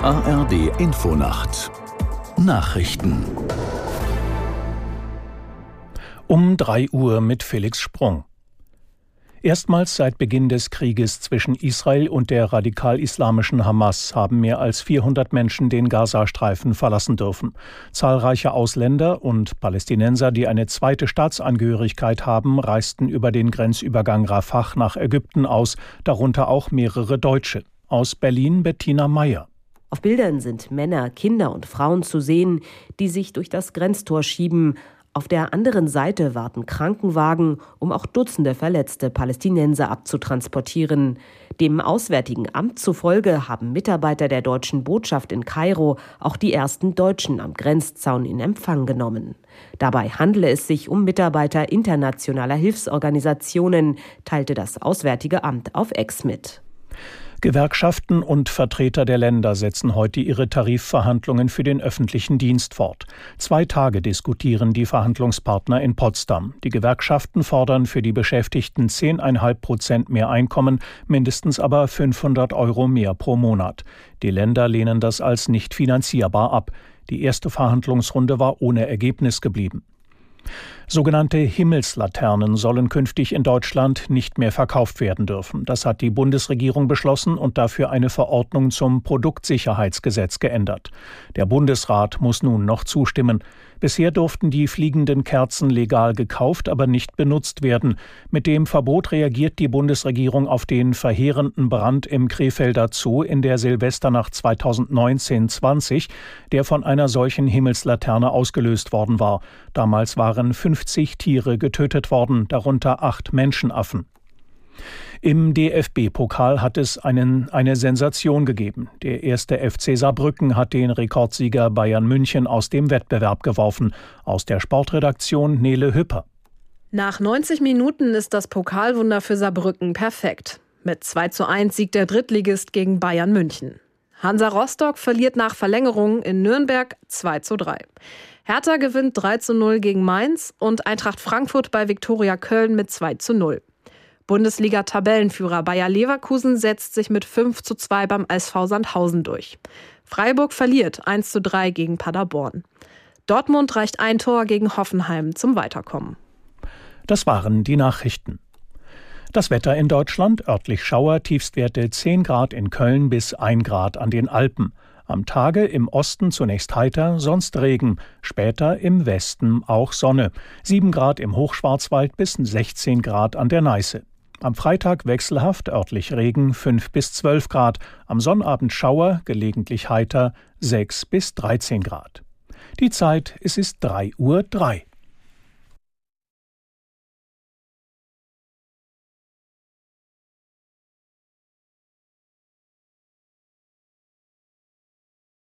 ARD Infonacht Nachrichten um 3 Uhr mit Felix Sprung. Erstmals seit Beginn des Krieges zwischen Israel und der radikal-islamischen Hamas haben mehr als 400 Menschen den Gazastreifen verlassen dürfen. Zahlreiche Ausländer und Palästinenser, die eine zweite Staatsangehörigkeit haben, reisten über den Grenzübergang Rafah nach Ägypten aus, darunter auch mehrere Deutsche. Aus Berlin Bettina Meyer. Auf Bildern sind Männer, Kinder und Frauen zu sehen, die sich durch das Grenztor schieben. Auf der anderen Seite warten Krankenwagen, um auch Dutzende verletzte Palästinenser abzutransportieren. Dem Auswärtigen Amt zufolge haben Mitarbeiter der deutschen Botschaft in Kairo auch die ersten Deutschen am Grenzzaun in Empfang genommen. Dabei handle es sich um Mitarbeiter internationaler Hilfsorganisationen, teilte das Auswärtige Amt auf Ex mit. Gewerkschaften und Vertreter der Länder setzen heute ihre Tarifverhandlungen für den öffentlichen Dienst fort. Zwei Tage diskutieren die Verhandlungspartner in Potsdam. Die Gewerkschaften fordern für die Beschäftigten 10,5 Prozent mehr Einkommen, mindestens aber 500 Euro mehr pro Monat. Die Länder lehnen das als nicht finanzierbar ab. Die erste Verhandlungsrunde war ohne Ergebnis geblieben. Sogenannte Himmelslaternen sollen künftig in Deutschland nicht mehr verkauft werden dürfen. Das hat die Bundesregierung beschlossen und dafür eine Verordnung zum Produktsicherheitsgesetz geändert. Der Bundesrat muss nun noch zustimmen. Bisher durften die fliegenden Kerzen legal gekauft, aber nicht benutzt werden. Mit dem Verbot reagiert die Bundesregierung auf den verheerenden Brand im Krefelder Zoo in der Silvesternacht 2019-20, der von einer solchen Himmelslaterne ausgelöst worden war. Damals waren 50 Tiere getötet worden, darunter acht Menschenaffen. Im DFB-Pokal hat es einen, eine Sensation gegeben. Der erste FC Saarbrücken hat den Rekordsieger Bayern München aus dem Wettbewerb geworfen. Aus der Sportredaktion Nele Hüpper. Nach 90 Minuten ist das Pokalwunder für Saarbrücken perfekt. Mit 2 zu 1 siegt der Drittligist gegen Bayern München. Hansa Rostock verliert nach Verlängerung in Nürnberg 2 zu 3. Hertha gewinnt 3 zu 0 gegen Mainz und Eintracht Frankfurt bei Viktoria Köln mit 2 zu 0. Bundesliga-Tabellenführer Bayer Leverkusen setzt sich mit 5 zu 2 beim SV Sandhausen durch. Freiburg verliert 1 zu 3 gegen Paderborn. Dortmund reicht ein Tor gegen Hoffenheim zum Weiterkommen. Das waren die Nachrichten. Das Wetter in Deutschland, örtlich Schauer, Tiefstwerte 10 Grad in Köln bis 1 Grad an den Alpen. Am Tage im Osten zunächst heiter, sonst Regen, später im Westen auch Sonne. 7 Grad im Hochschwarzwald bis 16 Grad an der Neiße. Am Freitag wechselhaft, örtlich Regen 5 bis 12 Grad, am Sonnabend Schauer, gelegentlich heiter 6 bis 13 Grad. Die Zeit, es ist 3 Uhr 3.